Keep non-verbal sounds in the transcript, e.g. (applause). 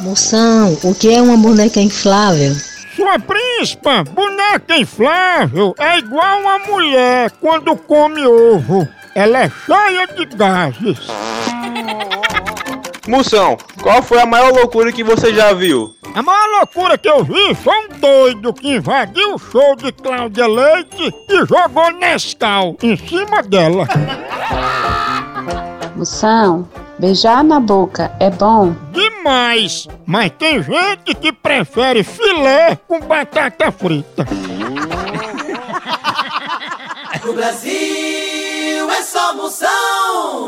Moção, o que é uma boneca inflável? Sua príncipa, boneca inflável é igual uma mulher quando come ovo. Ela é cheia de gases. (laughs) Moção, qual foi a maior loucura que você já viu? A maior loucura que eu vi foi um doido que invadiu o show de Cláudia Leite e jogou Nescau em cima dela. Moção, beijar na boca é bom? Demais! Mas tem gente que prefere filé com batata frita. (laughs) No Brasil é só moção.